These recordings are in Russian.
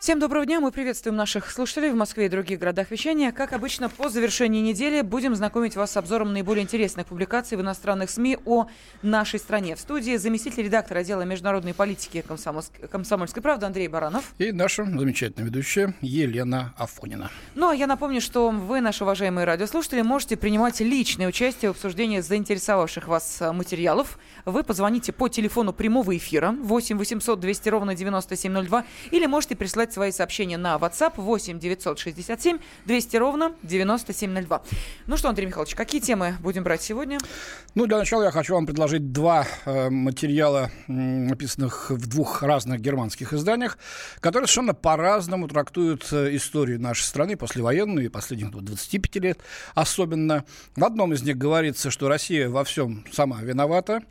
Всем доброго дня. Мы приветствуем наших слушателей в Москве и других городах вещания. Как обычно, по завершении недели будем знакомить вас с обзором наиболее интересных публикаций в иностранных СМИ о нашей стране. В студии заместитель редактора отдела международной политики Комсомольской, Комсомольской правды Андрей Баранов. И наша замечательная ведущая Елена Афонина. Ну, а я напомню, что вы, наши уважаемые радиослушатели, можете принимать личное участие в обсуждении заинтересовавших вас э, материалов. Вы позвоните по телефону прямого эфира 8 800 200 ровно 9702 или можете прислать присылать свои сообщения на WhatsApp 8 967 200 ровно 9702. Ну что, Андрей Михайлович, какие темы будем брать сегодня? Ну, для начала я хочу вам предложить два э, материала, написанных в двух разных германских изданиях, которые совершенно по-разному трактуют э, историю нашей страны, послевоенную и последних 25 лет особенно. В одном из них говорится, что Россия во всем сама виновата,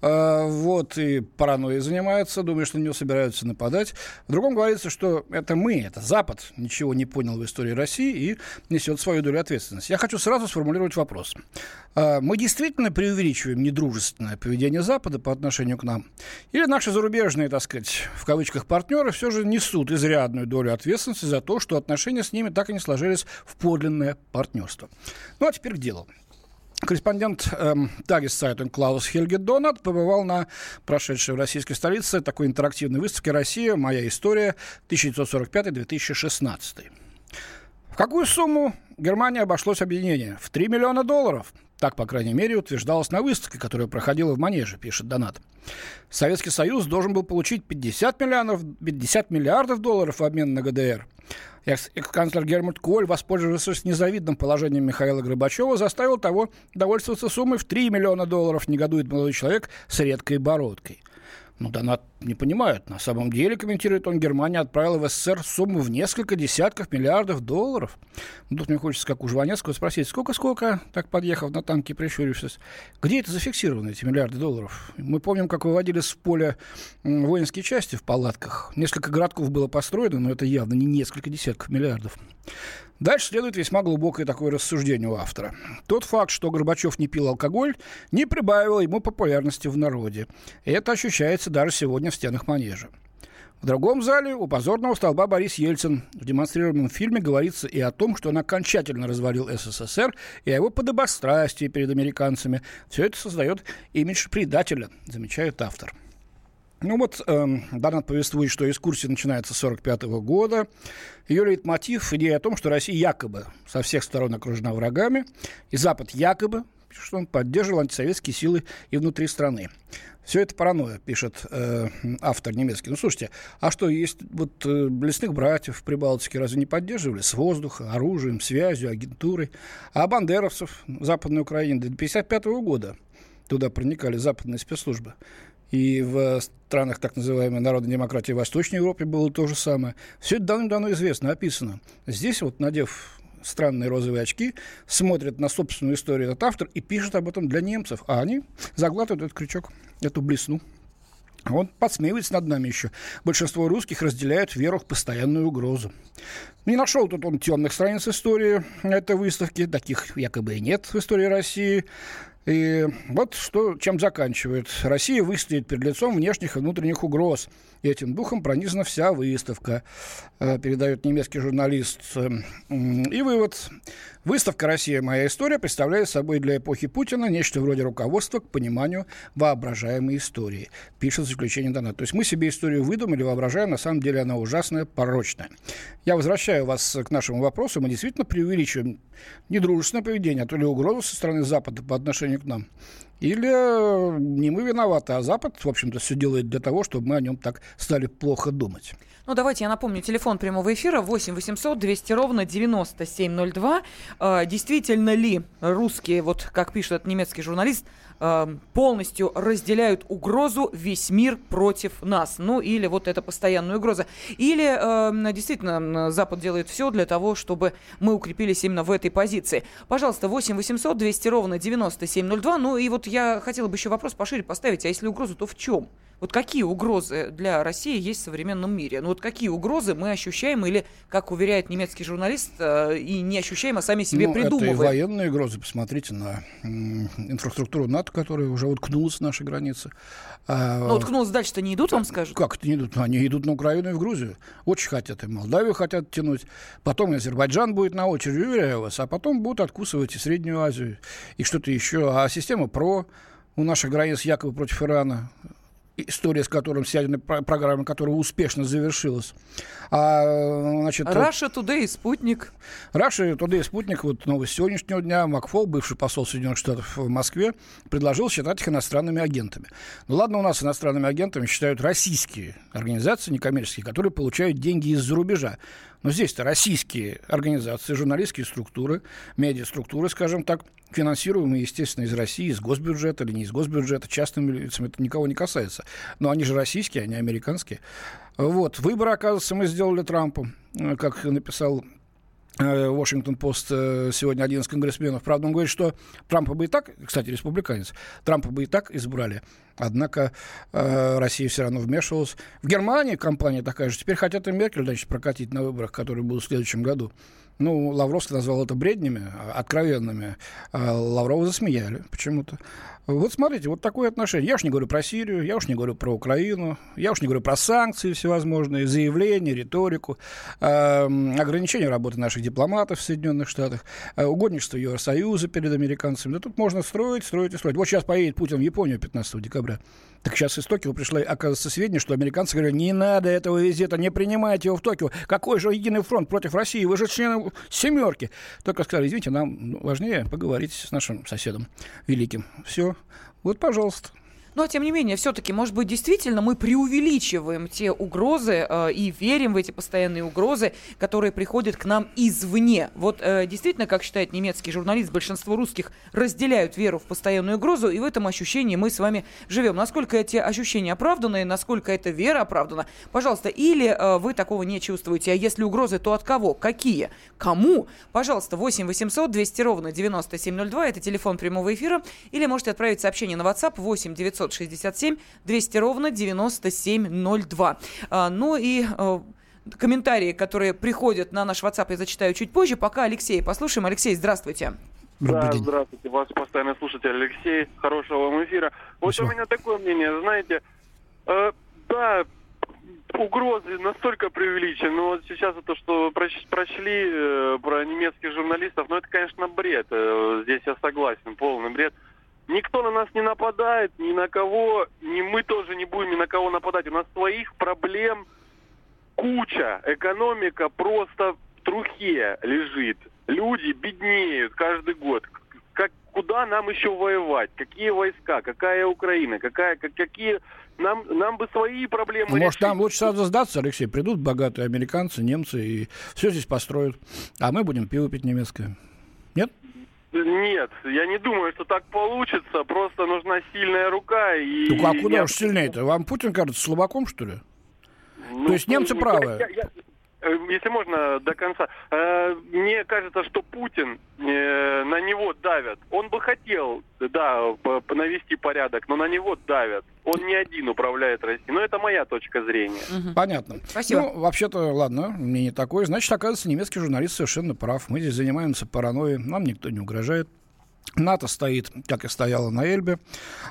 э, вот, и паранойей занимается, думаю, что на нее собираются нападать. В другом говорится, что это мы, это Запад ничего не понял в истории России и несет свою долю ответственности. Я хочу сразу сформулировать вопрос. А, мы действительно преувеличиваем недружественное поведение Запада по отношению к нам? Или наши зарубежные, так сказать, в кавычках партнеры все же несут изрядную долю ответственности за то, что отношения с ними так и не сложились в подлинное партнерство? Ну а теперь к делу. Корреспондент эм, Тагис Сайтон Клаус Хельге Донат побывал на прошедшей в российской столице такой интерактивной выставке «Россия. Моя история. 1945-2016». В какую сумму Германия обошлось объединение? В 3 миллиона долларов. Так, по крайней мере, утверждалось на выставке, которая проходила в Манеже, пишет Донат. Советский Союз должен был получить 50 миллиардов, 50 миллиардов долларов в обмен на ГДР. Экс-канцлер Гермут Коль, воспользовавшись незавидным положением Михаила Горбачева, заставил того довольствоваться суммой в 3 миллиона долларов, негодует молодой человек с редкой бородкой. Ну, донат не понимают. На самом деле, комментирует он, Германия отправила в СССР сумму в несколько десятков миллиардов долларов. Ну, тут мне хочется, как у Жванецкого, спросить, сколько-сколько, так подъехав на танке, прищурившись, где это зафиксированы, эти миллиарды долларов? Мы помним, как выводили с поля воинские части в палатках. Несколько городков было построено, но это явно не несколько десятков миллиардов. Дальше следует весьма глубокое такое рассуждение у автора. Тот факт, что Горбачев не пил алкоголь, не прибавил ему популярности в народе. Это ощущается даже сегодня в стенах манежа. В другом зале у позорного столба Борис Ельцин. В демонстрируемом фильме говорится и о том, что он окончательно развалил СССР, и о его подобострастии перед американцами. Все это создает имидж предателя, замечает автор. Ну вот, э, Донат повествует, что экскурсия начинается с 1945 года. Ее лейтмотив – идея о том, что Россия якобы со всех сторон окружена врагами, и Запад якобы, что он поддерживал антисоветские силы и внутри страны. Все это паранойя, пишет э, автор немецкий. Ну, слушайте, а что, есть вот э, лесных братьев в Прибалтике разве не поддерживали? С воздуха, оружием, связью, агентурой. А бандеровцев Западной Украины до 1955 года туда проникали западные спецслужбы. И в странах так называемой народной демократии в Восточной Европе было то же самое. Все это давно-давно известно, описано. Здесь вот, надев странные розовые очки, смотрит на собственную историю этот автор и пишет об этом для немцев. А они заглатывают этот крючок, эту блесну. Он подсмеивается над нами еще. Большинство русских разделяют веру в постоянную угрозу. Не нашел тут он темных страниц истории этой выставки. Таких якобы и нет в истории России. И вот что, чем заканчивает. Россия выстоит перед лицом внешних и внутренних угроз. И этим духом пронизана вся выставка, э, передает немецкий журналист. И вывод. Выставка «Россия. Моя история» представляет собой для эпохи Путина нечто вроде руководства к пониманию воображаемой истории, пишет в заключении Донат. То есть мы себе историю выдумали, воображаем, на самом деле она ужасная, порочная. Я возвращаю вас к нашему вопросу. Мы действительно преувеличиваем недружественное поведение, а то ли угрозу со стороны Запада по отношению к нам, или э, не мы виноваты, а Запад, в общем-то, все делает для того, чтобы мы о нем так стали плохо думать. Ну, давайте я напомню, телефон прямого эфира 8 800 200 ровно 9702. Э, действительно ли русские, вот как пишет этот немецкий журналист, э, полностью разделяют угрозу весь мир против нас? Ну, или вот это постоянная угроза. Или э, действительно Запад делает все для того, чтобы мы укрепились именно в этой позиции. Пожалуйста, 8 800 200 ровно 9702. Ну, и вот я хотела бы еще вопрос пошире поставить. А если угроза, то в чем? Вот какие угрозы для России есть в современном мире? Ну вот какие угрозы мы ощущаем или, как уверяет немецкий журналист, э, и не ощущаем, а сами себе ну, придумываем? Это и военные угрозы. Посмотрите на инфраструктуру НАТО, которая уже уткнулась в наши границы. А, ну, уткнулась дальше-то не идут, вам скажут? Как это не идут? Они идут на Украину и в Грузию. Очень хотят. И Молдавию хотят тянуть. Потом и Азербайджан будет на очереди, уверяю вас. А потом будут откусывать и Среднюю Азию, и что-то еще. А система ПРО у наших границ якобы против Ирана история с которым, ядерной программой, которая успешно завершилась. А, значит, Russia Today и Спутник. Russia Today и Спутник, вот новость сегодняшнего дня, Макфол, бывший посол Соединенных Штатов в Москве, предложил считать их иностранными агентами. Ну ладно, у нас иностранными агентами считают российские организации некоммерческие, которые получают деньги из-за рубежа. Но здесь-то российские организации, журналистские структуры, медиаструктуры, скажем так, финансируемые, естественно, из России, из госбюджета или не из госбюджета, частными лицами, это никого не касается. Но они же российские, они американские. Вот. Выбор, оказывается, мы сделали Трампу, э, как написал э, Вашингтон-Пост э, сегодня один из конгрессменов. Правда, он говорит, что Трампа бы и так, кстати, республиканец, Трампа бы и так избрали. Однако э, Россия все равно вмешивалась. В Германии компания такая же. Теперь хотят и Меркель, значит, прокатить на выборах, которые будут в следующем году. Ну, Лавровский назвал это бреднями, откровенными. А Лаврова засмеяли почему-то. Вот смотрите, вот такое отношение. Я уж не говорю про Сирию, я уж не говорю про Украину, я уж не говорю про санкции всевозможные, заявления, риторику, э, ограничения работы наших дипломатов в Соединенных Штатах, э, угодничество Евросоюза перед американцами. Да тут можно строить, строить и строить. Вот сейчас поедет Путин в Японию 15 декабря. Так сейчас из Токио пришла, оказывается, сведения, что американцы говорят, не надо этого визита, не принимайте его в Токио. Какой же единый фронт против России? Вы же члены семерки. Только сказали, извините, нам важнее поговорить с нашим соседом великим. Все. Вот, пожалуйста. Но, тем не менее, все-таки, может быть, действительно мы преувеличиваем те угрозы э, и верим в эти постоянные угрозы, которые приходят к нам извне. Вот э, действительно, как считает немецкий журналист, большинство русских разделяют веру в постоянную угрозу, и в этом ощущении мы с вами живем. Насколько эти ощущения оправданы, насколько эта вера оправдана, пожалуйста, или э, вы такого не чувствуете, а если угрозы, то от кого? Какие? Кому? Пожалуйста, 8 800 200 ровно 9702, это телефон прямого эфира, или можете отправить сообщение на WhatsApp 8 900 967 200 ровно 9702. А, ну и а, комментарии, которые приходят на наш WhatsApp, я зачитаю чуть позже. Пока Алексей послушаем. Алексей, здравствуйте. Да, здравствуйте. Вас постоянно слушатель Алексей. Хорошего вам эфира. Вот Спасибо. у меня такое мнение, знаете, э, да, угрозы настолько преувеличены. Но вот сейчас это, что прочли э, про немецких журналистов, ну это, конечно, бред. Э, здесь я согласен, полный бред. Никто на нас не нападает, ни на кого, ни мы тоже не будем ни на кого нападать. У нас своих проблем куча. Экономика просто в трухе лежит. Люди беднеют каждый год. Как, куда нам еще воевать? Какие войска? Какая Украина? Какая, как, какие... Нам, нам бы свои проблемы Может, решить. нам лучше сразу сдаться, Алексей? Придут богатые американцы, немцы и все здесь построят. А мы будем пиво пить немецкое. Нет? Нет, я не думаю, что так получится. Просто нужна сильная рука. И ну а куда я... уж сильнее-то? Вам Путин кажется слабаком, что ли? Ну, То есть немцы правы? Я, я, если можно до конца, э, мне кажется, что Путин э, на него давят. Он бы хотел, да, навести порядок, но на него давят. Он не один управляет Россией. Но это моя точка зрения. Понятно. Спасибо. Ну, вообще-то, ладно, мне не такое. Значит, оказывается, немецкий журналист совершенно прав. Мы здесь занимаемся паранойей, нам никто не угрожает. НАТО стоит, как и стояло на Эльбе.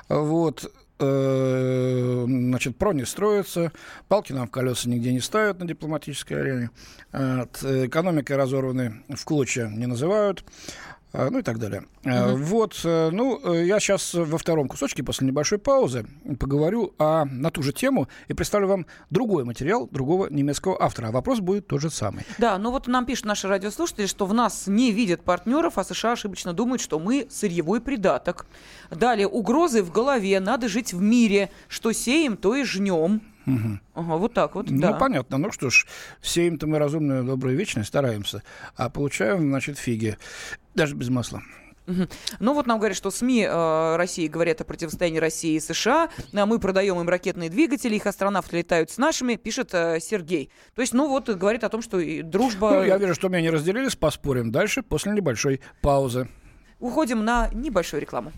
Вот. Э, значит, ПРО не строится, палки нам в колеса нигде не ставят на дипломатической арене, экономикой разорваны в клочья не называют. А, ну и так далее. Uh-huh. Вот, э, ну, э, я сейчас во втором кусочке, после небольшой паузы, поговорю о, на ту же тему и представлю вам другой материал другого немецкого автора. А вопрос будет тот же самый. Да, ну вот нам пишут наши радиослушатели, что в нас не видят партнеров, а США ошибочно думают, что мы сырьевой придаток. Далее, угрозы в голове, надо жить в мире, что сеем, то и жнем. Угу. Ага, вот так вот, ну, да. понятно. Ну что ж, все им-то мы разумные, добрые, вечные стараемся, а получаем, значит, фиги. Даже без масла. Угу. Ну вот нам говорят, что СМИ э, России говорят о противостоянии России и США. А мы продаем им ракетные двигатели, их астронавты летают с нашими, пишет э, Сергей. То есть, ну вот, говорит о том, что и дружба... Ну, я вижу, что меня не разделились, поспорим дальше после небольшой паузы. Уходим на небольшую рекламу.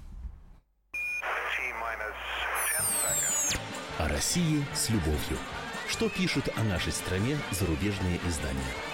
России с любовью. Что пишут о нашей стране зарубежные издания?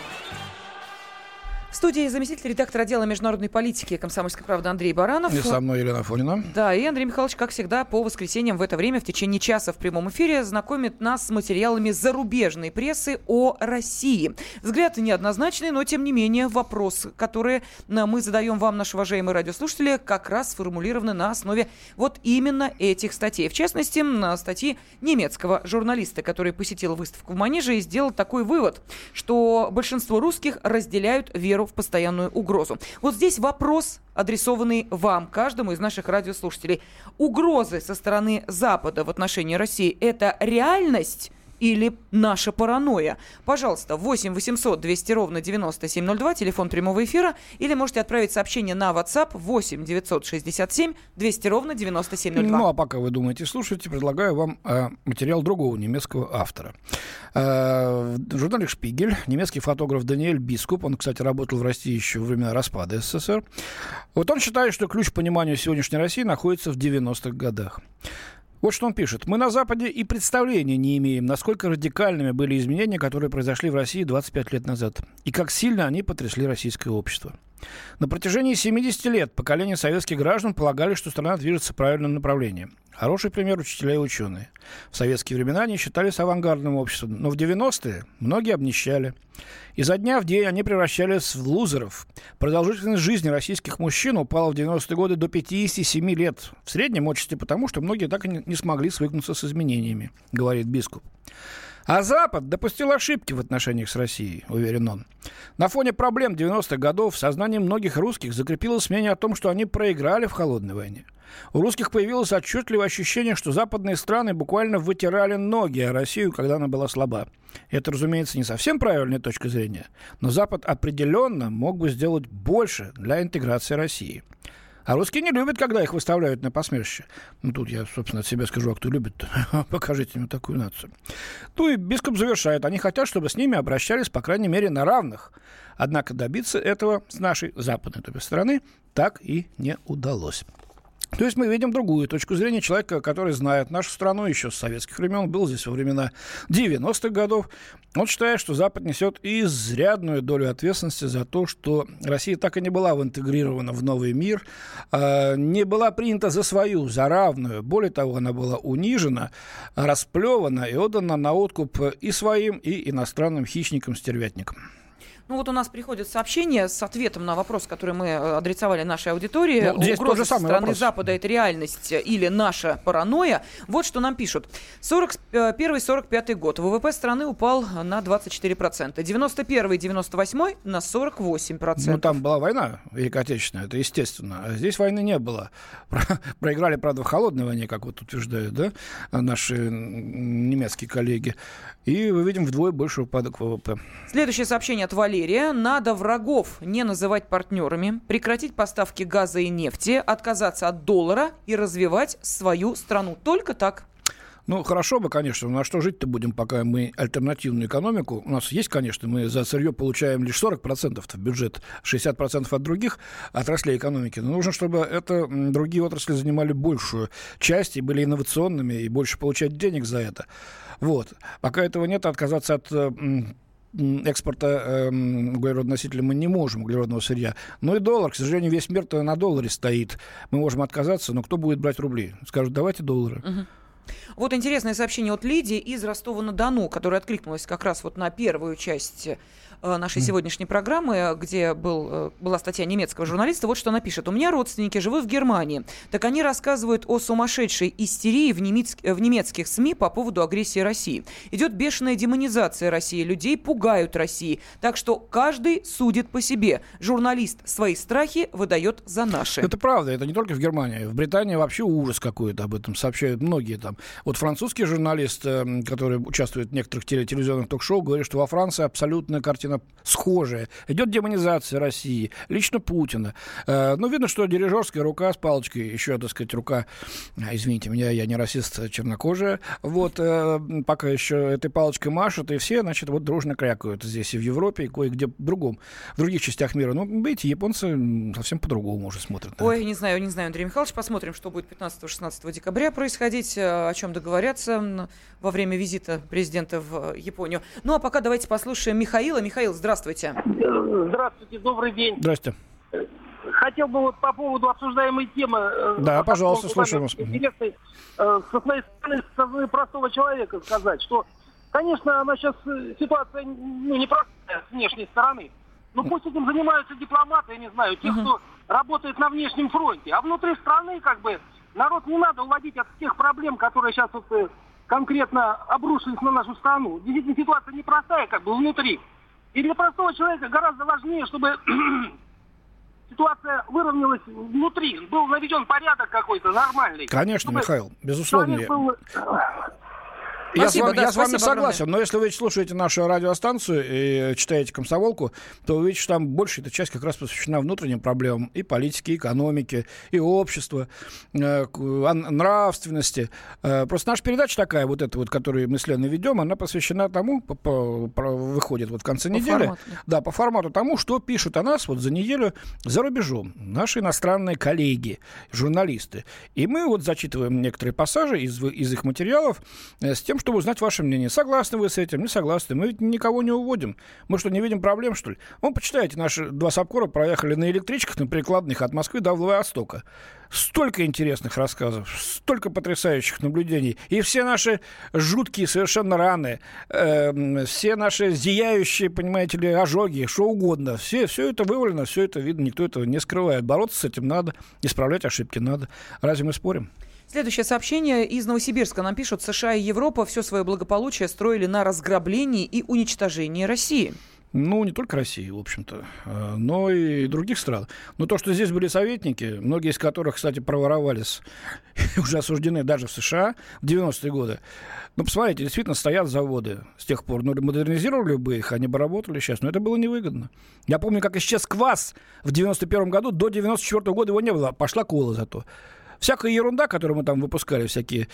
В студии заместитель редактора отдела международной политики комсомольской правды Андрей Баранов. И со мной Елена Фонина. Да, и Андрей Михайлович, как всегда, по воскресеньям в это время в течение часа в прямом эфире знакомит нас с материалами зарубежной прессы о России. Взгляд неоднозначный, но тем не менее вопрос, который мы задаем вам, наши уважаемые радиослушатели, как раз сформулированы на основе вот именно этих статей. В частности, на статьи немецкого журналиста, который посетил выставку в Манеже и сделал такой вывод, что большинство русских разделяют веру в постоянную угрозу. Вот здесь вопрос, адресованный вам, каждому из наших радиослушателей. Угрозы со стороны Запада в отношении России – это реальность? Или наша паранойя. Пожалуйста, 8 800 200 ровно 9702, телефон прямого эфира, или можете отправить сообщение на WhatsApp 8 967 200 ровно 9702. Ну, а пока вы думаете, слушайте, предлагаю вам э, материал другого немецкого автора. Э, в журнале «Шпигель» немецкий фотограф Даниэль Бискуп, он, кстати, работал в России еще во времена распада СССР, вот он считает, что ключ к пониманию сегодняшней России находится в 90-х годах. Вот что он пишет. «Мы на Западе и представления не имеем, насколько радикальными были изменения, которые произошли в России 25 лет назад, и как сильно они потрясли российское общество. На протяжении 70 лет поколение советских граждан полагали, что страна движется в правильном направлении. Хороший пример учителя и ученые. В советские времена они считались авангардным обществом, но в 90-е многие обнищали. Изо дня в день они превращались в лузеров. Продолжительность жизни российских мужчин упала в 90-е годы до 57 лет. В среднем отчасти потому, что многие так и не смогли свыкнуться с изменениями, говорит бискуп. А Запад допустил ошибки в отношениях с Россией, уверен он. На фоне проблем 90-х годов в сознании многих русских закрепилось мнение о том, что они проиграли в холодной войне. У русских появилось отчетливое ощущение, что западные страны буквально вытирали ноги о Россию, когда она была слаба. Это, разумеется, не совсем правильная точка зрения, но Запад определенно мог бы сделать больше для интеграции России. А русские не любят, когда их выставляют на посмешище. Ну, тут я, собственно, от себя скажу, а кто любит, покажите мне такую нацию. Ну и бископ завершает. Они хотят, чтобы с ними обращались, по крайней мере, на равных. Однако добиться этого с нашей западной стороны так и не удалось. То есть мы видим другую точку зрения человека, который знает нашу страну еще с советских времен, был здесь во времена 90-х годов. Он считает, что Запад несет изрядную долю ответственности за то, что Россия так и не была интегрирована в новый мир, а, не была принята за свою, за равную. Более того, она была унижена, расплевана и отдана на откуп и своим, и иностранным хищникам-стервятникам. Ну вот у нас приходит сообщение с ответом на вопрос, который мы э, адресовали нашей аудитории. Ну, здесь Угроза самый страны вопрос. Запада – это реальность или наша паранойя. Вот что нам пишут. 41-45 год. ВВП страны упал на 24%. 91-98 на 48%. Ну, там была война Великой Отечественная, это естественно. А здесь войны не было. Про- Проиграли, правда, в холодной войне, как вот утверждают, да, наши немецкие коллеги. И мы видим вдвое больше упадок ВВП. Следующее сообщение от Валерия. Надо врагов не называть партнерами, прекратить поставки газа и нефти, отказаться от доллара и развивать свою страну. Только так. Ну, хорошо бы, конечно, но на что жить-то будем, пока мы альтернативную экономику. У нас есть, конечно, мы за сырье получаем лишь 40% в бюджет, 60% от других отраслей экономики. Но нужно, чтобы это другие отрасли занимали большую часть и были инновационными, и больше получать денег за это. Вот. Пока этого нет, отказаться от э, экспорта эм, углеродного носителя мы не можем, углеродного сырья. Ну и доллар, к сожалению, весь мир-то на долларе стоит. Мы можем отказаться, но кто будет брать рубли? Скажут, давайте доллары. Вот интересное сообщение от Лидии из Ростова-на-Дону, которая откликнулась как раз вот на первую часть нашей сегодняшней программы, где был, э, была статья немецкого журналиста. Вот что она пишет. «У меня родственники живут в Германии. Так они рассказывают о сумасшедшей истерии в, немец- э, в немецких СМИ по поводу агрессии России. Идет бешеная демонизация России. Людей пугают России. Так что каждый судит по себе. Журналист свои страхи выдает за наши». Это правда, это не только в Германии. В Британии вообще ужас какой-то об этом сообщают многие там. Вот французский журналист, э, который участвует в некоторых телевизионных ток-шоу, говорит, что во Франции абсолютная картина схожая. Идет демонизация России, лично Путина. Э, ну, видно, что дирижерская рука с палочкой, еще, так сказать, рука, а, извините меня, я не расист, а чернокожая, вот, э, пока еще этой палочкой машут, и все, значит, вот дружно крякают здесь и в Европе, и кое-где в другом, в других частях мира. Ну, видите, японцы совсем по-другому уже смотрят. Ой, не знаю, не знаю, Андрей Михайлович, посмотрим, что будет 15-16 декабря происходить, э, о чем договорятся во время визита президента в Японию. Ну, а пока давайте послушаем Михаила. Михаил, здравствуйте. Здравствуйте, добрый день. Здрасте. Хотел бы вот по поводу обсуждаемой темы... э, Да, пожалуйста, слушаем вас. Интересной, э, со своей стороны, со стороны простого человека сказать, что, конечно, она сейчас э, ситуация ну, непростая с внешней стороны. Но пусть этим занимаются дипломаты, я не знаю, те, кто работает на внешнем фронте. А внутри страны, как бы, народ не надо уводить от тех проблем, которые сейчас вот, конкретно обрушились на нашу страну. Действительно, ситуация непростая, как бы, внутри. И для простого человека гораздо важнее, чтобы ситуация выровнялась внутри, был наведен порядок какой-то нормальный. Конечно, Чтобы Михаил, безусловно. был, Я, Спасибо, с вами, да, я с вами согласен, но если вы слушаете нашу радиостанцию и читаете «Комсомолку», то вы видите, что там большая эта часть как раз посвящена внутренним проблемам и политики, и экономики, и общества, э, а- нравственности. Э, Просто наша передача такая, вот эта вот, которую мы с Леной ведем, она посвящена тому, по- по- про- выходит вот в конце По недели, формату, да. по формату тому, что пишут о нас вот за неделю за рубежом наши иностранные коллеги, журналисты. И мы вот зачитываем некоторые пассажи из, из их материалов э, с тем, чтобы узнать ваше мнение. Согласны вы с этим, не согласны? Мы ведь никого не уводим. Мы что, не видим проблем, что ли? Ну, почитайте, наши два Сапкора проехали на электричках, на перекладных от Москвы до Владивостока. Столько интересных рассказов, столько потрясающих наблюдений. И все наши жуткие совершенно раны, эм, все наши зияющие, понимаете ли, ожоги, что угодно. Все, все это вывалено, все это видно, никто этого не скрывает. Бороться с этим надо, исправлять ошибки надо. Разве мы спорим? Следующее сообщение из Новосибирска нам пишут. США и Европа все свое благополучие строили на разграблении и уничтожении России. Ну, не только России, в общем-то, э, но и других стран. Но то, что здесь были советники, многие из которых, кстати, проворовались, уже осуждены даже в США в 90-е годы. Ну, посмотрите, действительно стоят заводы с тех пор. Ну, модернизировали бы их, они бы работали сейчас, но это было невыгодно. Я помню, как исчез квас в 91 году, до 94 года его не было, пошла кола зато. Всякая ерунда, которую мы там выпускали, всякие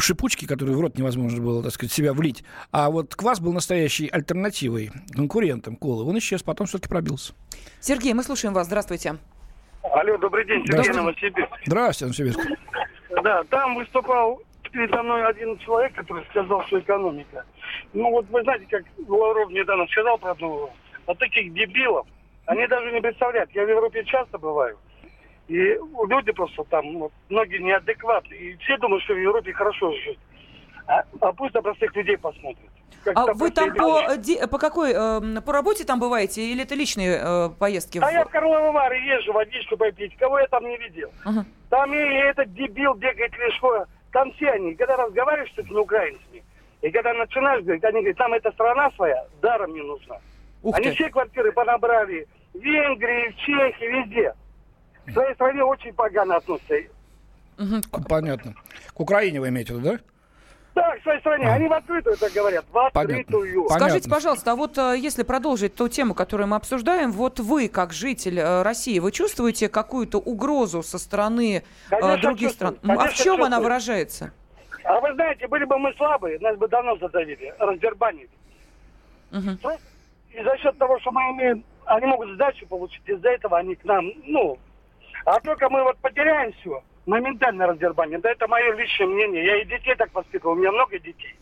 шипучки, которые в рот невозможно было, так сказать, себя влить. А вот квас был настоящей альтернативой, конкурентом колы. Он исчез, потом все-таки пробился. Сергей, мы слушаем вас. Здравствуйте. Алло, добрый день, Сергей Здравствуйте. Новосибирск. Здравствуйте, Новосибирск. Да, там выступал передо мной один человек, который сказал, что экономика. Ну вот вы знаете, как Лавров недавно сказал про одного, вот таких дебилов, они даже не представляют. Я в Европе часто бываю. И люди просто там, вот, многие неадекватны. И все думают, что в Европе хорошо жить. А, а пусть на простых людей посмотрят. Как А вы там по, э, ди- по какой, э, по работе там бываете или это личные э, поездки? А в- я в Карловы Вары езжу водичку попить. Кого я там не видел? Ага. Там и этот дебил бегает лишь Там все они, когда разговариваешь с этими украинцами, и когда начинаешь говорить, они говорят, нам эта страна своя даром не нужна. Ух они ты. все квартиры понабрали в Венгрии, в Чехии, везде. К своей стране очень погано относятся. Понятно. К Украине вы имеете в виду, да? Да, к своей стране. А. Они в открытую это говорят. В Понятно. открытую. Понятно. Скажите, пожалуйста, а вот э, если продолжить ту тему, которую мы обсуждаем, вот вы, как житель э, России, вы чувствуете какую-то угрозу со стороны э, Конечно, других стран? М, А в Конечно, чем она чувствую. выражается? А вы знаете, были бы мы слабые, нас бы давно задавили, раздербанили. Мгм. Просто И за счет того, что мы имеем, они могут сдачу получить, из-за этого они к нам, ну, а только мы вот потеряем все, моментально раздербаним. Да это мое личное мнение. Я и детей так воспитывал, у меня много детей.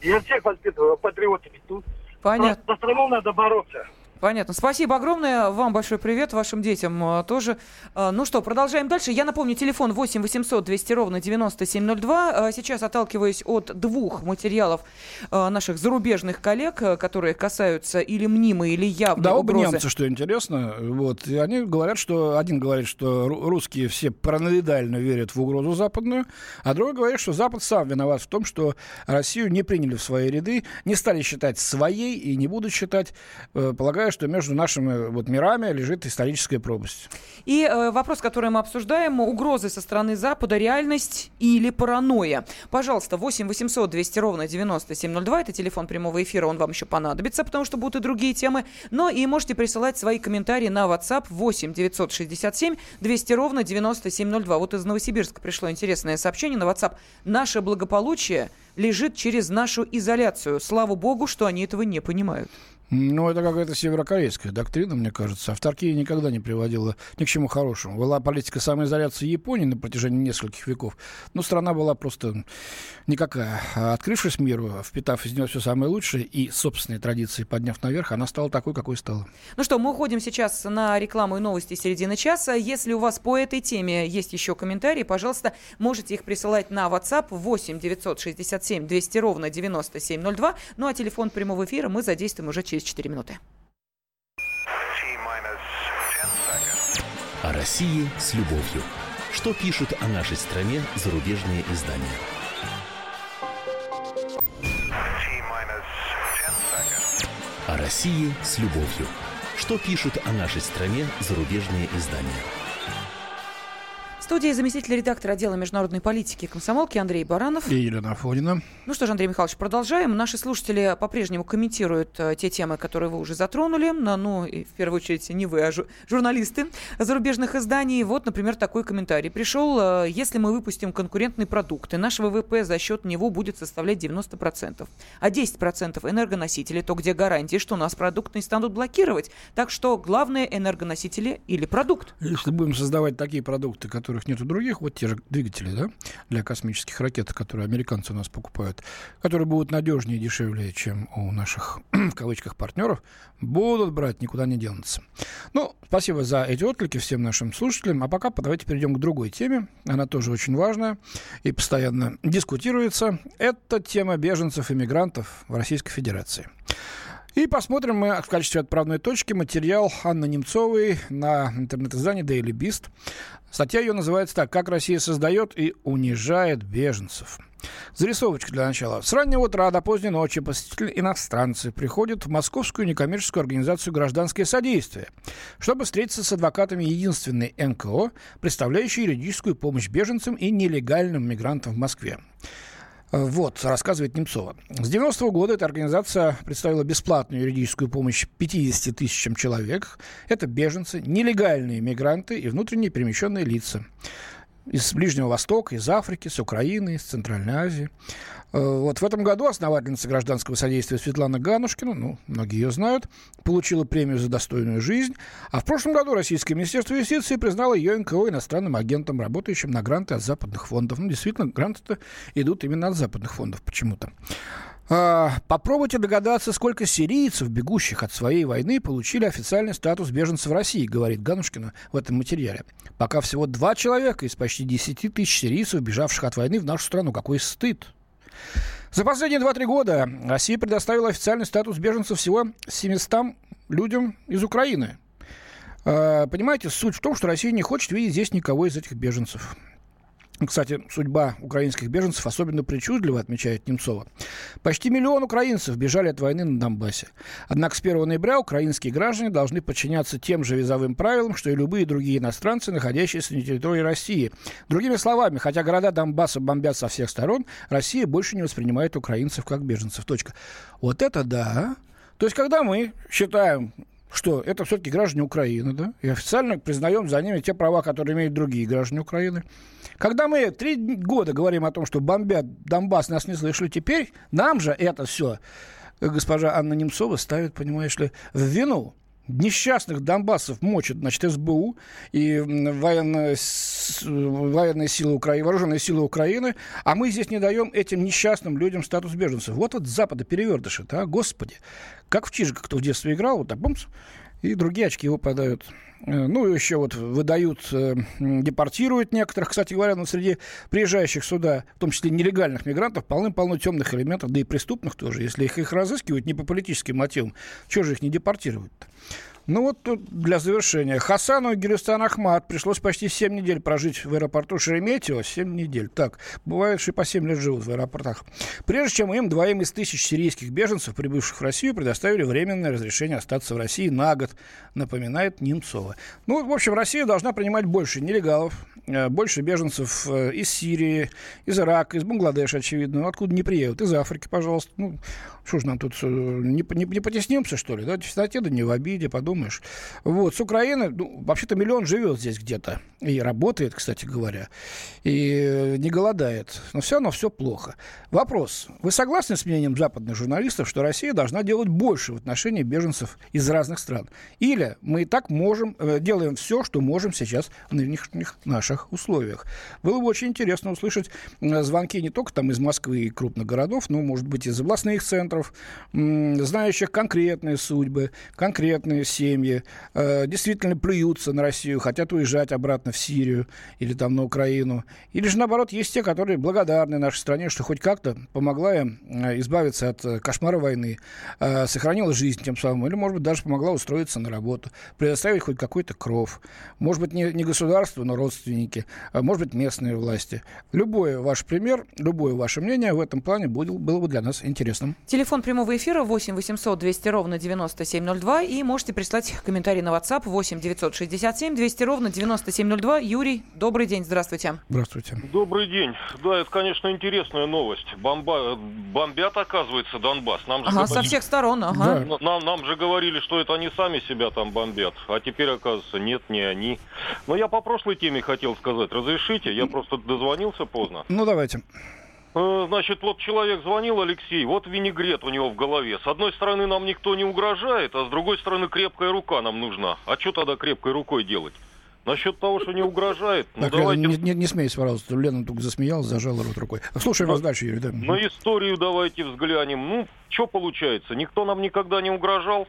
Я всех воспитываю патриотами. Тут Понятно. просто страну надо бороться. Понятно. Спасибо огромное. Вам большой привет, вашим детям э, тоже. Э, Ну что, продолжаем дальше. Я напомню, телефон 8 800 200 ровно 9702. Э, Сейчас отталкиваясь от двух материалов наших зарубежных коллег, которые касаются или мнимой, или явной Да, оба угрозы. немца, что интересно. Вот. И они говорят, что один говорит, что ру- русские все параноидально верят в угрозу западную, а другой говорит, что Запад сам виноват в том, что Россию не приняли в свои ряды, не стали считать своей и не будут считать, полагая, считаю, что между нашими вот мирами лежит историческая пропасть. И э, вопрос, который мы обсуждаем, угрозы со стороны Запада, реальность или паранойя? Пожалуйста, 8 800 200 ровно 9702, это телефон прямого эфира, он вам еще понадобится, потому что будут и другие темы. Но и можете присылать свои комментарии на WhatsApp 8 967 200 ровно 9702. Вот из Новосибирска пришло интересное сообщение на WhatsApp. Наше благополучие лежит через нашу изоляцию. Слава богу, что они этого не понимают. Ну, это какая-то северокорейская доктрина, мне кажется. Автаркия никогда не приводила ни к чему хорошему. Была политика самоизоляции Японии на протяжении нескольких веков. Но страна была просто никакая. А открывшись миру, впитав из нее все самое лучшее и собственные традиции подняв наверх, она стала такой, какой стала. Ну что, мы уходим сейчас на рекламу и новости середины часа. Если у вас по этой теме есть еще комментарии, пожалуйста, можете их присылать на WhatsApp 8 967 200 ровно 9702. Ну а телефон прямого эфира мы задействуем уже через через 4 минуты. О России с любовью. Что пишут о нашей стране зарубежные издания? О России с любовью. Что пишут о нашей стране зарубежные издания? Студии заместитель редактора отдела международной политики комсомолки Андрей Баранов. И Елена Афонина. Ну что ж, Андрей Михайлович, продолжаем. Наши слушатели по-прежнему комментируют э, те темы, которые вы уже затронули. Но, ну, и в первую очередь, не вы, а жу- журналисты зарубежных изданий. Вот, например, такой комментарий пришел. Э, Если мы выпустим конкурентный продукт, и наш ВВП за счет него будет составлять 90%, а 10% энергоносители, то где гарантии, что нас продукт не станут блокировать? Так что главное энергоносители или продукт. Если будем создавать такие продукты, которых нет у других, вот те же двигатели, да, для космических ракет, которые американцы у нас покупают, которые будут надежнее и дешевле, чем у наших, в кавычках, партнеров, будут брать, никуда не денутся. Ну, спасибо за эти отклики всем нашим слушателям. А пока давайте перейдем к другой теме. Она тоже очень важная и постоянно дискутируется. Это тема беженцев и мигрантов в Российской Федерации. И посмотрим мы в качестве отправной точки материал Анны Немцовой на интернет-издании Daily Beast. Статья ее называется так «Как Россия создает и унижает беженцев». Зарисовочка для начала. С раннего утра до поздней ночи посетители иностранцы приходят в московскую некоммерческую организацию «Гражданское содействие», чтобы встретиться с адвокатами единственной НКО, представляющей юридическую помощь беженцам и нелегальным мигрантам в Москве. Вот, рассказывает Немцова. С 90-го года эта организация представила бесплатную юридическую помощь 50 тысячам человек. Это беженцы, нелегальные мигранты и внутренние перемещенные лица из Ближнего Востока, из Африки, с Украины, из Центральной Азии. Вот в этом году основательница гражданского содействия Светлана Ганушкина, ну, многие ее знают, получила премию за достойную жизнь. А в прошлом году Российское Министерство юстиции признало ее НКО иностранным агентом, работающим на гранты от западных фондов. Ну, действительно, гранты-то идут именно от западных фондов почему-то. А, попробуйте догадаться, сколько сирийцев, бегущих от своей войны, получили официальный статус беженцев России, говорит Ганушкина в этом материале. Пока всего два человека из почти 10 тысяч сирийцев, бежавших от войны в нашу страну. Какой стыд! За последние 2-3 года Россия предоставила официальный статус беженцев всего 700 людям из Украины. А, понимаете, суть в том, что Россия не хочет видеть здесь никого из этих беженцев. Кстати, судьба украинских беженцев особенно причудлива, отмечает Немцова. Почти миллион украинцев бежали от войны на Донбассе. Однако с 1 ноября украинские граждане должны подчиняться тем же визовым правилам, что и любые другие иностранцы, находящиеся на территории России. Другими словами, хотя города Донбасса бомбят со всех сторон, Россия больше не воспринимает украинцев как беженцев. Точка. Вот это да. То есть, когда мы считаем что это все-таки граждане Украины, да, и официально признаем за ними те права, которые имеют другие граждане Украины. Когда мы три года говорим о том, что бомбят Донбасс, нас не слышали, теперь нам же это все госпожа Анна Немцова ставит, понимаешь ли, в вину несчастных Донбассов мочат, значит, СБУ и военные, военные силы Украины, вооруженные силы Украины, а мы здесь не даем этим несчастным людям статус беженцев. Вот от Запада перевертыши, а, господи. Как в Чижика, кто в детстве играл, вот так, бумс, и другие очки выпадают. Э, ну, еще вот выдают, э, депортируют некоторых. Кстати говоря, ну, среди приезжающих сюда, в том числе нелегальных мигрантов, полным-полно темных элементов, да и преступных тоже. Если их, их разыскивают не по политическим мотивам, чего же их не депортируют-то? Ну вот тут для завершения. Хасану и Гюлистан Ахмат пришлось почти 7 недель прожить в аэропорту Шереметьево. 7 недель. Так, бывает, что и по 7 лет живут в аэропортах. Прежде чем им, двоим из тысяч сирийских беженцев, прибывших в Россию, предоставили временное разрешение остаться в России на год, напоминает Немцова. Ну, в общем, Россия должна принимать больше нелегалов, больше беженцев э, из Сирии, из Ирака, из Бангладеша, очевидно. Откуда не приедут? Из Африки, пожалуйста. Ну, что ж нам тут, э, не, не, не потеснимся, что ли? Да, да не в обиде, подумаешь. Вот, с Украины, ну, вообще-то миллион живет здесь где-то. И работает, кстати говоря. И не голодает. Но все равно все плохо. Вопрос. Вы согласны с мнением западных журналистов, что Россия должна делать больше в отношении беженцев из разных стран? Или мы и так можем, э, делаем все, что можем сейчас в нынешних наших условиях? Было бы очень интересно услышать э, звонки не только там из Москвы и крупных городов, но, может быть, из областных центров, знающих конкретные судьбы, конкретные семьи, э, действительно плюются на Россию, хотят уезжать обратно в Сирию или там на Украину. Или же, наоборот, есть те, которые благодарны нашей стране, что хоть как-то помогла им э, избавиться от кошмара войны, сохранила жизнь тем самым, или, может быть, даже помогла устроиться на работу, предоставить хоть какой-то кров. Может быть, не, не государство, но родственники, а может быть, местные власти. Любой ваш пример, любое ваше мнение в этом плане было, было бы для нас интересным. Телефон прямого эфира 8 800 200 ровно 9702. И можете прислать комментарий на WhatsApp 8 967 200 ровно 9702. Юрий, добрый день, здравствуйте. Здравствуйте. Добрый день. Да, это, конечно, интересная новость. Бомба... Бомбят, оказывается, Донбасс. Нам же ага, говорили... со всех сторон, ага. Да. Нам, нам же говорили, что это они сами себя там бомбят. А теперь, оказывается, нет, не они. Но я по прошлой теме хотел сказать. Разрешите? Я просто дозвонился поздно. Ну, давайте. Э, значит, вот человек звонил, Алексей, вот винегрет у него в голове. С одной стороны, нам никто не угрожает, а с другой стороны, крепкая рука нам нужна. А что тогда крепкой рукой делать? Насчет того, что не угрожает, ну так, давайте... Не, не, не смейся, пожалуйста. Лена только засмеялась, зажала рот рукой. Слушай вас дальше, Юрий. Да. На историю давайте взглянем. Ну, что получается? Никто нам никогда не угрожал.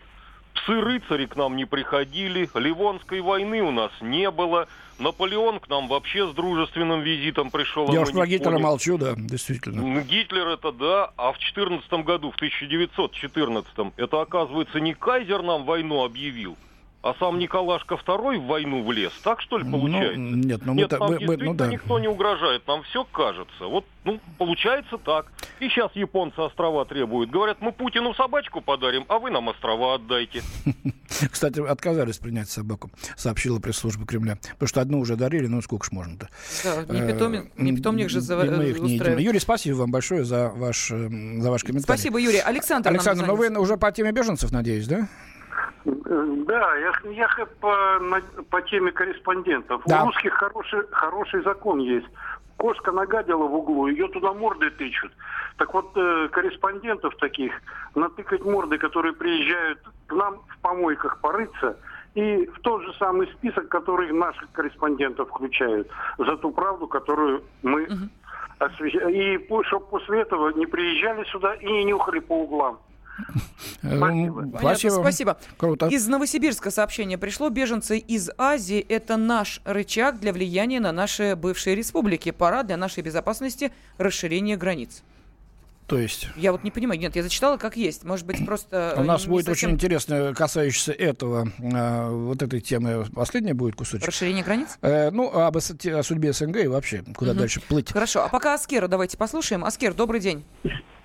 Псы-рыцари к нам не приходили, Ливонской войны у нас не было, Наполеон к нам вообще с дружественным визитом пришел. Я уж про Гитлера молчу, да, действительно. Гитлер это да, а в 14 году, в 1914, это оказывается не Кайзер нам войну объявил, а сам Николашка II в войну влез. Так что ли ну, получается? Ну, нет, ну, нет, мы, нам мы, действительно ну, да. никто не угрожает. Нам все кажется. Вот, ну, получается так. И сейчас японцы острова требуют. Говорят, мы Путину собачку подарим, а вы нам острова отдайте. Кстати, отказались принять собаку, сообщила пресс-служба Кремля. Потому что одну уже дарили, ну сколько ж можно-то. Да, не питомник, не питомник же за, мы их не едим. Юрий, спасибо вам большое за ваш, за ваш комментарий. Спасибо, Юрий. Александр Александр, ну вы уже по теме беженцев, надеюсь, да? Да, я, я по, по теме корреспондентов. Да. У русских хороший, хороший закон есть. Кошка нагадила в углу, ее туда морды тычут. Так вот, э, корреспондентов таких натыкать морды, которые приезжают к нам в помойках порыться, и в тот же самый список, который наших корреспондентов включают, за ту правду, которую мы угу. освещаем. И чтобы после этого не приезжали сюда и не нюхали по углам. Спасибо. Спасибо. Спасибо. Круто. Из Новосибирска сообщение пришло. Беженцы из Азии – это наш рычаг для влияния на наши бывшие республики. Пора для нашей безопасности расширения границ. То есть... Я вот не понимаю. Нет, я зачитала как есть. Может быть, просто... У нас будет совсем... очень интересно, касающееся этого, э, вот этой темы. Последняя будет кусочек. Расширение границ? Э, ну, об, о судьбе СНГ и вообще, куда угу. дальше плыть. Хорошо. А пока Аскера давайте послушаем. Аскер, добрый день.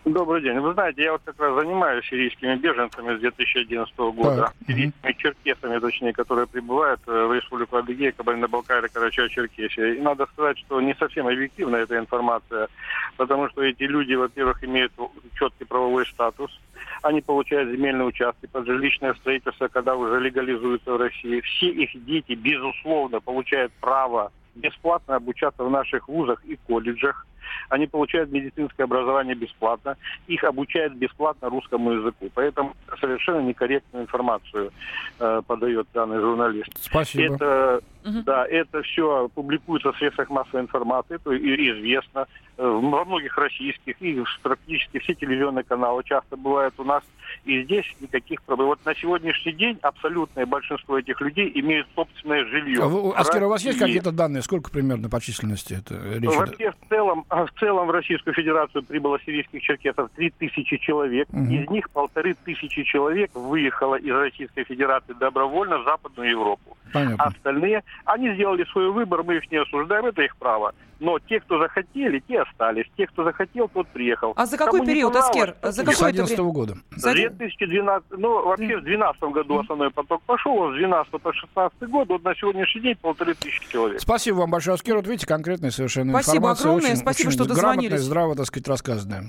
Добрый день. Вы знаете, я вот как раз занимаюсь сирийскими беженцами с 2011 года. Так. Сирийскими черкесами, точнее, которые прибывают э, в Республику Адыгея, Кабардино-Балкария, Карачао-Черкесия. И надо сказать, что не совсем объективна эта информация, потому что эти люди, во-первых, имеют четкий правовой статус, они получают земельные участки под жилищное строительство, когда уже легализуются в России. Все их дети, безусловно, получают право бесплатно обучаться в наших вузах и колледжах они получают медицинское образование бесплатно, их обучают бесплатно русскому языку. Поэтому совершенно некорректную информацию э, подает данный журналист. Спасибо. Это Угу. Да, это все публикуется в средствах массовой информации, то и известно. Э, во многих российских и практически все телевизионные каналы часто бывают у нас. И здесь никаких проблем. Вот на сегодняшний день абсолютное большинство этих людей имеют собственное жилье. А вы, Аскер, у вас есть какие-то данные? Сколько примерно по численности это речь? Вообще, в целом, а, в целом в Российскую Федерацию прибыло сирийских черкесов 3000 человек. Угу. Из них полторы тысячи человек выехало из Российской Федерации добровольно в Западную Европу. Понятно. Остальные, они сделали свой выбор, мы их не осуждаем, это их право. Но те, кто захотели, те остались. Те, кто захотел, тот приехал. А за какой Кому период, Аскер? За какой С 2011 года. С 2012, ну, вообще в 2012 году основной поток пошел, с 12 по 16 год, вот на сегодняшний день полторы тысячи человек. Спасибо вам большое, Аскер. Вот видите, конкретная совершенно Спасибо информация. огромное, очень, спасибо, очень что дозвонились. здраво, так сказать, рассказанная.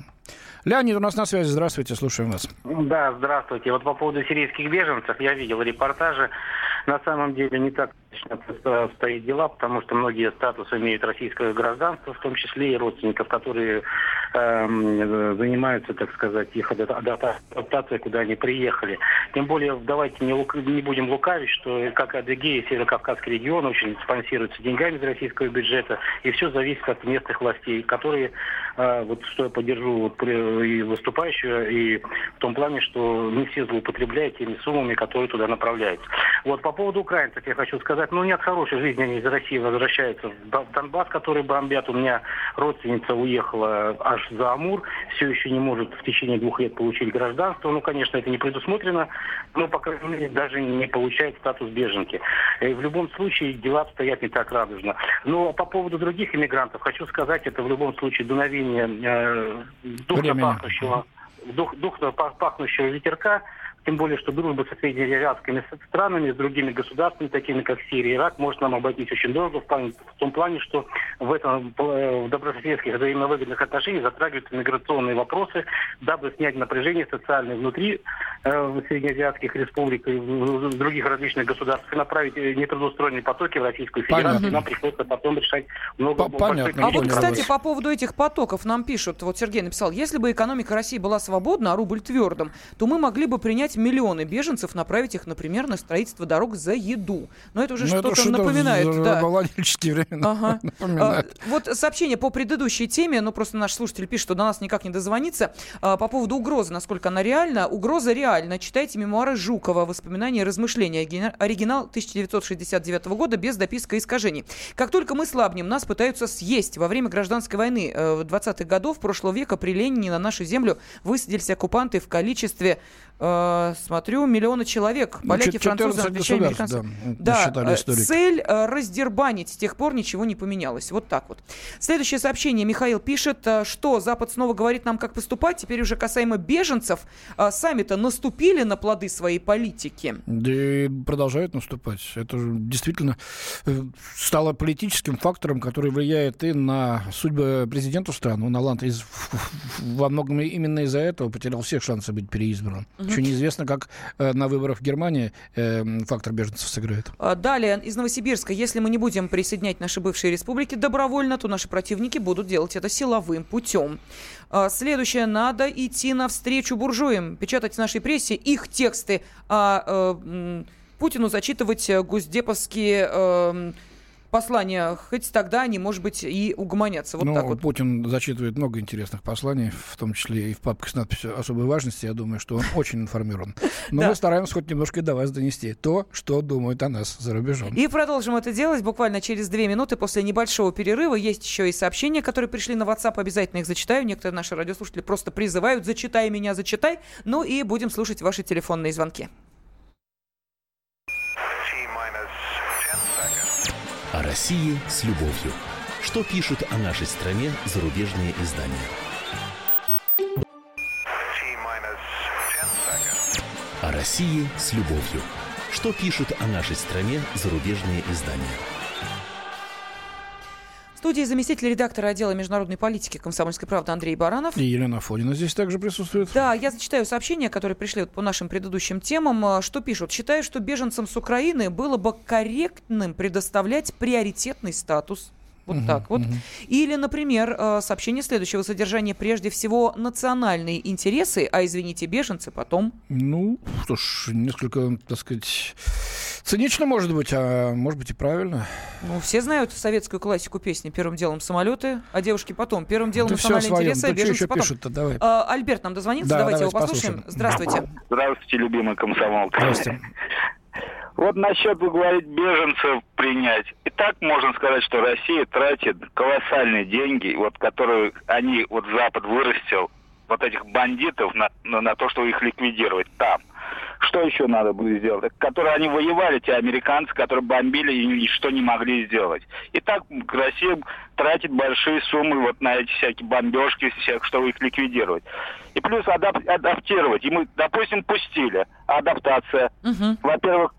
Леонид у нас на связи. Здравствуйте, слушаем вас. Да, здравствуйте. Вот по поводу сирийских беженцев я видел репортажи. На самом деле не так стоит дела, потому что многие статусы имеют российское гражданство, в том числе и родственников, которые э, занимаются, так сказать, их адаптацией, куда они приехали. Тем более, давайте не, лук, не будем лукавить, что как Адыгея, Северо-Кавказский регион очень спонсируется деньгами из российского бюджета, и все зависит от местных властей, которые, э, вот что я поддержу вот, и выступающего, и в том плане, что не все злоупотребляют теми суммами, которые туда направляются. Вот по поводу украинцев я хочу сказать, ну нет хорошей жизни, они из России возвращаются в Донбасс, который бомбят. У меня родственница уехала аж за Амур, все еще не может в течение двух лет получить гражданство. Ну, конечно, это не предусмотрено, но, по крайней мере, даже не получает статус беженки. И в любом случае дела обстоят не так радужно. Но по поводу других иммигрантов хочу сказать, это в любом случае дуновение э, духно пахнущего, дух, духно пахнущего ветерка, тем более, что дружба со среднеазиатскими странами, с другими государствами, такими как Сирия и Ирак, может нам обойтись очень дорого в, плане, в том плане, что в этом э, в добрососедских взаимовыгодных отношениях затрагиваются миграционные вопросы, дабы снять напряжение социальное внутри э, среднеазиатских республик и других различных государств и направить э, нетрудоустроенные потоки в Российскую Федерацию. Понятно. Нам приходится потом решать много Понятно. А вот, кстати, по поводу этих потоков нам пишут, вот Сергей написал, если бы экономика России была свободна, а рубль твердым, то мы могли бы принять миллионы беженцев, направить их, например, на строительство дорог за еду. Но это уже ну, что-то что напоминает. Да. времена ага. А, вот сообщение по предыдущей теме, ну просто наш слушатель пишет, что до нас никак не дозвониться, а, по поводу угрозы, насколько она реальна. Угроза реальна. Читайте мемуары Жукова, воспоминания и размышления. Оригинал 1969 года без дописка и искажений. Как только мы слабнем, нас пытаются съесть. Во время гражданской войны э, 20-х годов прошлого века при Ленине на нашу землю высадились оккупанты в количестве э, смотрю, миллионы человек. Ну, Поляки, французы, англичане, американцы. Да, да э, цель э, раздербанить. С тех пор ничего не поменялось. Вот так вот. Следующее сообщение. Михаил пишет, что Запад снова говорит нам, как поступать. Теперь уже касаемо беженцев. Сами-то наступили на плоды своей политики. Да и продолжают наступать. Это действительно стало политическим фактором, который влияет и на судьбы президента страны. Он Алант из, во многом именно из-за этого потерял все шансы быть переизбранным. Угу. Еще неизвестно, как э, на выборах в Германии э, фактор беженцев сыграет. А, далее, из Новосибирска. Если мы не будем присоединять наши бывшие республики добровольно, то наши противники будут делать это силовым путем. А, следующее. Надо идти навстречу буржуям, печатать в нашей прессе их тексты, а э, Путину зачитывать госдеповские... Послания, хоть тогда они, может быть, и угомонятся. Вот ну, так вот. Путин зачитывает много интересных посланий, в том числе и в папке с надписью особой важности. Я думаю, что он очень информирован. Но мы стараемся хоть немножко до вас донести то, что думают о нас за рубежом. И продолжим это делать буквально через две минуты после небольшого перерыва. Есть еще и сообщения, которые пришли на WhatsApp. Обязательно их зачитаю. Некоторые наши радиослушатели просто призывают «зачитай меня, зачитай». Ну и будем слушать ваши телефонные звонки. России с любовью. Что пишут о нашей стране зарубежные издания? О России с любовью. Что пишут о нашей стране зарубежные издания? Студии заместитель редактора отдела международной политики комсомольской правды Андрей Баранов. И Елена Фонина здесь также присутствует. Да, я зачитаю сообщения, которые пришли вот по нашим предыдущим темам. А, что пишут? Считаю, что беженцам с Украины было бы корректным предоставлять приоритетный статус вот угу, так вот. Угу. Или, например, а, сообщение следующего содержания. Прежде всего, национальные интересы, а, извините, беженцы потом. Ну, что ж, несколько, так сказать, Цинично, может быть, а может быть и правильно. Ну, все знают советскую классику песни «Первым делом самолеты», а девушки потом. Первым делом национальные интересы, а беженцы потом. Пишут давай. А, Альберт нам дозвонился, да, давайте, давайте его послушаем. послушаем. Здравствуйте. Здравствуйте, любимый комсомол. Здравствуйте. Вот насчет, вы говорите, беженцев принять. И так можно сказать, что Россия тратит колоссальные деньги, вот которые они, вот Запад вырастил, вот этих бандитов на, на, на то, чтобы их ликвидировать там. Что еще надо будет сделать? Которые они воевали, те американцы, которые бомбили и ничто не могли сделать. И так Россия тратит большие суммы вот на эти всякие бомбежки, всех, чтобы их ликвидировать. И плюс адап- адаптировать. И мы, допустим, пустили. Адаптация. Угу. Во-первых,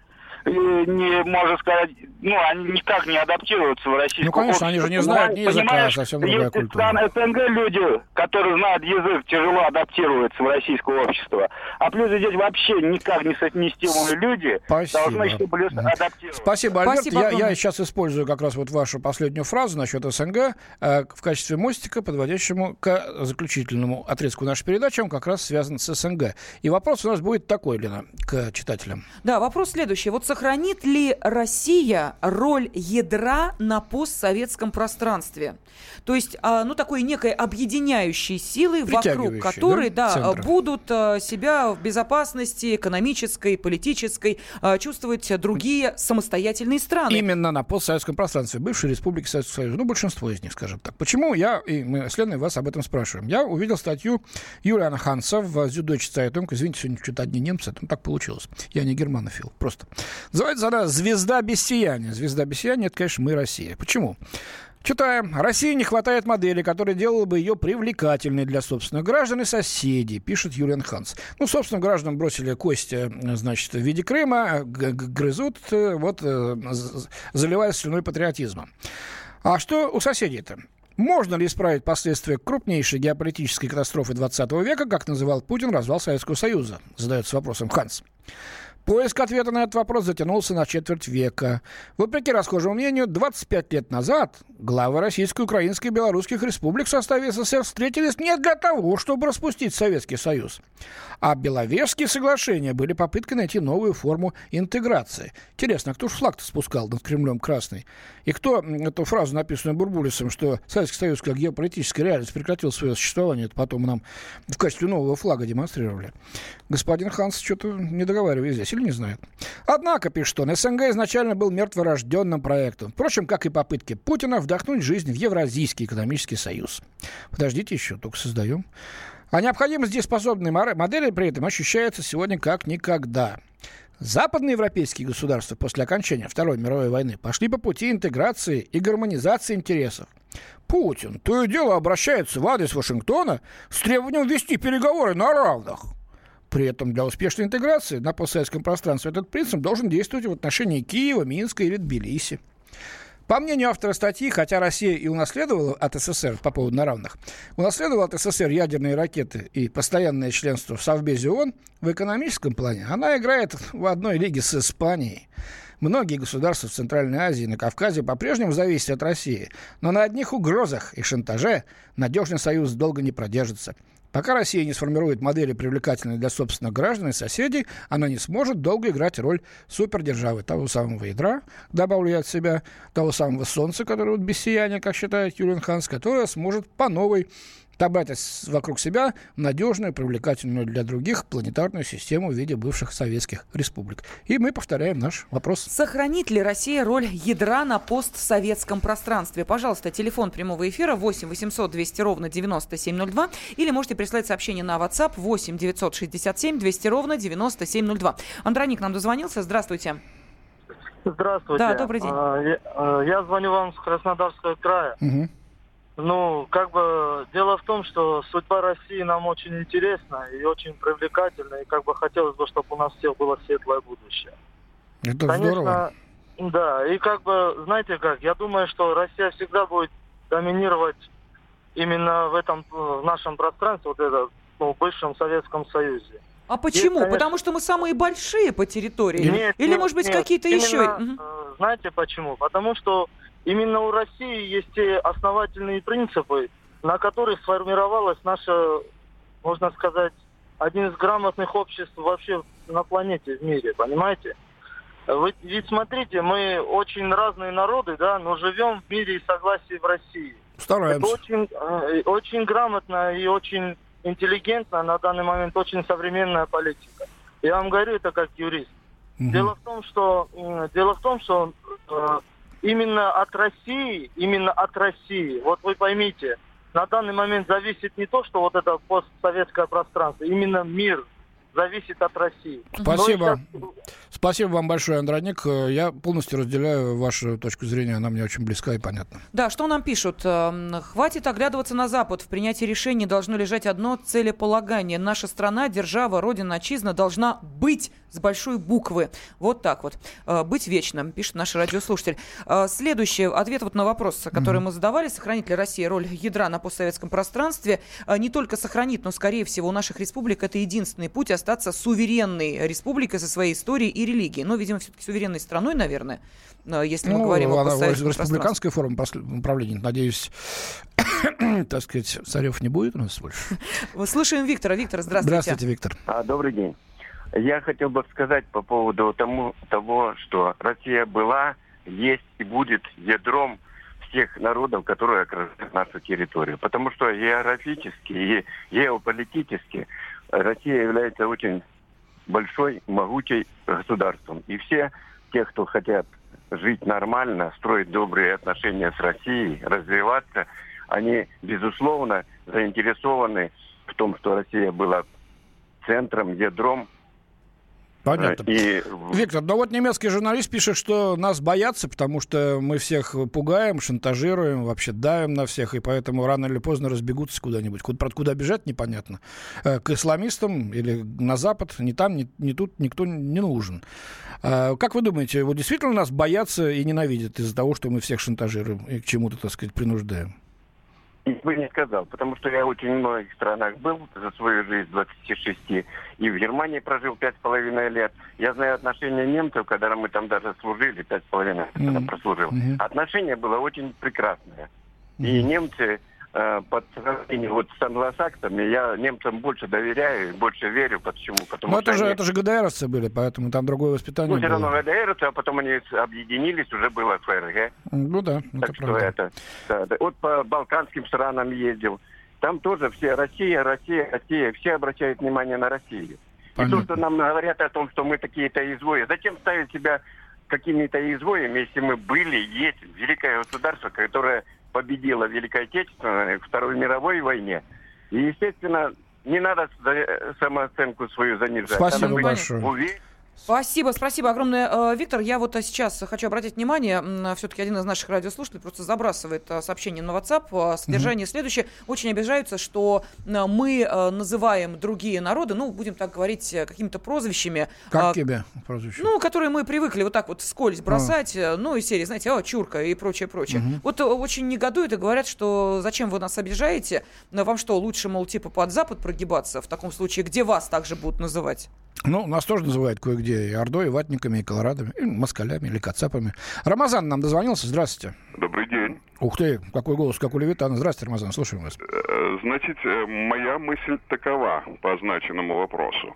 не, можно сказать, ну, они никак не адаптируются в российском Ну, конечно, обществе. они же не знают ни языка, а совсем другая культура. Страны СНГ люди, которые знают язык, тяжело адаптируются в российское общество. А плюс здесь вообще никак не совместимые люди Спасибо. должны плюс адаптироваться. Спасибо, Альберт. Спасибо, я, я сейчас использую как раз вот вашу последнюю фразу насчет СНГ э, в качестве мостика, подводящему к заключительному отрезку нашей передачи. Он как раз связан с СНГ. И вопрос у нас будет такой, Лена, к читателям. Да, вопрос следующий. Вот сохранит ли Россия роль ядра на постсоветском пространстве? То есть, а, ну, такой некой объединяющей силы, вокруг которой, да, да будут а, себя в безопасности экономической, политической а, чувствовать другие самостоятельные страны. Именно на постсоветском пространстве, бывшей республики Советского Союза. Ну, большинство из них, скажем так. Почему я, и мы с Леной вас об этом спрашиваем? Я увидел статью Юлиана Ханса в Süddeutsche Zeitung. Извините, сегодня что-то одни немцы, это так получилось. Я не германофил, просто. Называется она «Звезда без сияния». «Звезда без сияния» — это, конечно, мы, Россия. Почему? Читаем. России не хватает модели, которая делала бы ее привлекательной для собственных граждан и соседей, пишет Юлиан Ханс. Ну, собственно, граждан бросили кости, значит, в виде Крыма, грызут, э, вот, э, заливая слюной патриотизма. А что у соседей-то? Можно ли исправить последствия крупнейшей геополитической катастрофы 20 века, как называл Путин развал Советского Союза? Задается вопросом Ханс. Поиск ответа на этот вопрос затянулся на четверть века. Вопреки расхожему мнению, 25 лет назад главы российской, украинской и белорусских республик в составе СССР встретились не для того, чтобы распустить Советский Союз. А Беловежские соглашения были попыткой найти новую форму интеграции. Интересно, кто же флаг-то спускал над Кремлем красный? И кто эту фразу, написанную Бурбулисом, что Советский Союз как геополитическая реальность прекратил свое существование, это потом нам в качестве нового флага демонстрировали? Господин Ханс что-то не договаривает здесь или не знает. Однако, пишет он, СНГ изначально был мертворожденным проектом. Впрочем, как и попытки Путина вдохнуть жизнь в Евразийский экономический союз. Подождите еще, только создаем. А необходимость дееспособной модели при этом ощущается сегодня как никогда. Западные европейские государства после окончания Второй мировой войны пошли по пути интеграции и гармонизации интересов. Путин то и дело обращается в адрес Вашингтона с требованием вести переговоры на равных. При этом для успешной интеграции на постсоветском пространстве этот принцип должен действовать в отношении Киева, Минска или Тбилиси. По мнению автора статьи, хотя Россия и унаследовала от СССР по поводу на равных, унаследовала от СССР ядерные ракеты и постоянное членство в Совбезе ООН, в экономическом плане она играет в одной лиге с Испанией. Многие государства в Центральной Азии и на Кавказе по-прежнему зависят от России, но на одних угрозах и шантаже надежный союз долго не продержится. Пока Россия не сформирует модели, привлекательные для собственных граждан и соседей, она не сможет долго играть роль супердержавы того самого ядра, добавлю я от себя, того самого солнца, которое вот без сияния, как считает Юлиан Ханс, которое сможет по новой собрать вокруг себя надежную, привлекательную для других планетарную систему в виде бывших советских республик. И мы повторяем наш вопрос. Сохранит ли Россия роль ядра на постсоветском пространстве? Пожалуйста, телефон прямого эфира 8 800 200 ровно 9702 или можете прислать сообщение на WhatsApp 8 967 200 ровно 9702. Андроник нам дозвонился. Здравствуйте. Здравствуйте. Да, добрый день. А, я, а, я звоню вам с Краснодарского края. Угу. Ну, как бы дело в том, что судьба России нам очень интересна и очень привлекательна, и как бы хотелось бы, чтобы у нас всех было светлое будущее. Это Конечно, здорово. Да, и как бы, знаете как, я думаю, что Россия всегда будет доминировать именно в этом, в нашем пространстве, вот это, ну, в бывшем Советском Союзе. А почему? конечно... Потому что мы самые большие по территории? Нет, Или, нет, может быть, какие-то еще? Э, знаете почему? Потому что Именно у России есть те основательные принципы, на которых сформировалась наша, можно сказать, один из грамотных обществ вообще на планете, в мире, понимаете? Вы, ведь смотрите, мы очень разные народы, да, но живем в мире и согласии в России. Стараемся. Это очень, э, очень грамотно и очень интеллигентно, на данный момент очень современная политика. Я вам говорю это как юрист. Угу. Дело в том, что дело в том, что э, именно от России, именно от России, вот вы поймите, на данный момент зависит не то, что вот это постсоветское пространство, именно мир зависит от России. Спасибо. Сейчас... Спасибо вам большое, Андроник. Я полностью разделяю вашу точку зрения, она мне очень близка и понятна. Да, что нам пишут? Эм, Хватит оглядываться на Запад. В принятии решений должно лежать одно целеполагание. Наша страна, держава, родина, отчизна должна быть с большой буквы. Вот так вот. Э, быть вечным, пишет наш радиослушатель. Э, следующий ответ вот на вопрос, который mm-hmm. мы задавали. Сохранит ли Россия роль ядра на постсоветском пространстве? Э, не только сохранит, но, скорее всего, у наших республик это единственный путь остаться суверенной республикой со своей историей и религией. Но, видимо, все-таки суверенной страной, наверное, если мы ну, говорим о постсоветском Республиканская форма правления. Надеюсь, так сказать, царев не будет у нас больше. Слушаем Виктора. Виктор, здравствуйте. Здравствуйте, Виктор. А, добрый день. Я хотел бы сказать по поводу тому, того, что Россия была, есть и будет ядром всех народов, которые окружают нашу территорию. Потому что географически и геополитически Россия является очень большой, могучей государством. И все те, кто хотят жить нормально, строить добрые отношения с Россией, развиваться, они, безусловно, заинтересованы в том, что Россия была центром, ядром Понятно. И... Виктор, ну вот немецкий журналист пишет, что нас боятся, потому что мы всех пугаем, шантажируем, вообще давим на всех, и поэтому рано или поздно разбегутся куда-нибудь. Куда, куда бежать, непонятно. Э, к исламистам или на Запад, ни там, ни, ни тут никто не нужен. А, как вы думаете, вот действительно нас боятся и ненавидят из-за того, что мы всех шантажируем и к чему-то, так сказать, принуждаем? Бы не сказал, потому что я очень в многих странах был за свою жизнь 26, и в Германии прожил пять с половиной лет. Я знаю отношения немцев, когда мы там даже служили, пять с половиной лет mm-hmm. прослужил. Mm-hmm. Отношение было очень прекрасное. Mm-hmm. И немцы под сравнением вот с англосаксами, я немцам больше доверяю, больше верю. Почему? Потому Но это же, они... это же ГДРовцы были, поэтому там другое воспитание Ну, все равно ГДРовцы, а потом они объединились, уже было ФРГ. Ну да, так это что правда. это. Да, да. Вот по балканским странам ездил. Там тоже все Россия, Россия, Россия. Все обращают внимание на Россию. Понятно. И то, что нам говорят о том, что мы такие-то изгои. Зачем ставить себя какими-то изгоями, если мы были, есть великое государство, которое победила в Великой Отечественной, Второй мировой войне. И, естественно, не надо самооценку свою занижать. Спасибо надо большое. Уверен, Спасибо, спасибо огромное, э, Виктор. Я вот сейчас хочу обратить внимание, все-таки один из наших радиослушателей просто забрасывает э, сообщение на WhatsApp. Э, содержание mm-hmm. следующее. Очень обижаются, что мы называем другие народы, ну, будем так говорить, какими-то прозвищами. Как тебе прозвища? Ну, которые мы привыкли вот так вот скользь бросать, mm-hmm. ну, из серии, знаете, о, чурка и прочее, прочее. Mm-hmm. Вот очень негодуют и говорят, что зачем вы нас обижаете? Вам что, лучше, мол, типа под Запад прогибаться? В таком случае, где вас также будут называть? Ну, нас тоже называют кое-где и Ордой, и Ватниками, и Колорадами, и москалями, или Кацапами. Рамазан нам дозвонился. Здравствуйте. Добрый день. Ух ты, какой голос, как у Левитана. Здравствуйте, Рамазан, слушаем вас. Э, значит, э, моя мысль такова по означенному вопросу.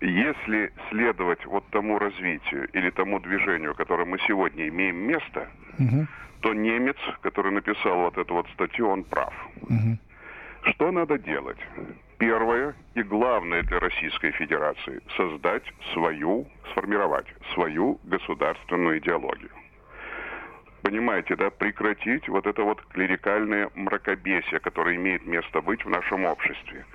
Если следовать вот тому развитию или тому движению, которое мы сегодня имеем место, угу. то немец, который написал вот эту вот статью, он прав. Угу. Что надо делать? Первое и главное для Российской Федерации – создать свою, сформировать свою государственную идеологию. Понимаете, да, прекратить вот это вот клерикальное мракобесие, которое имеет место быть в нашем обществе.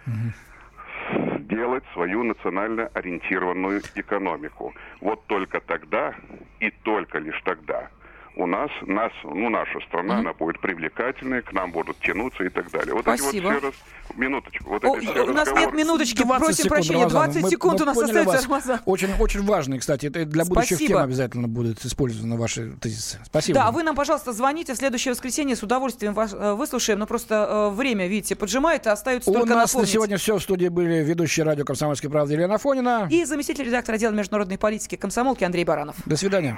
Делать свою национально ориентированную экономику. Вот только тогда и только лишь тогда – у нас, нас, ну, наша страна, mm-hmm. она будет привлекательной, к нам будут тянуться и так далее. Вот Спасибо. эти вот все раз... Минуточку. Вот О, эти все у нас нет минуточки, просим секунд, прощения, Рамазан. 20 секунд мы, у нас остается, Рамазан. Очень, очень важный, кстати, это для будущих Спасибо. тем обязательно будет использованы ваши тезисы. Спасибо. Да, вы нам, пожалуйста, звоните в следующее воскресенье, с удовольствием вас э, выслушаем, но просто э, время, видите, поджимает, и остается у только У нас напомнить. на сегодня все. В студии были ведущие радио «Комсомольской правды» Елена Фонина. И заместитель редактора отдела международной политики комсомолки Андрей Баранов. До свидания.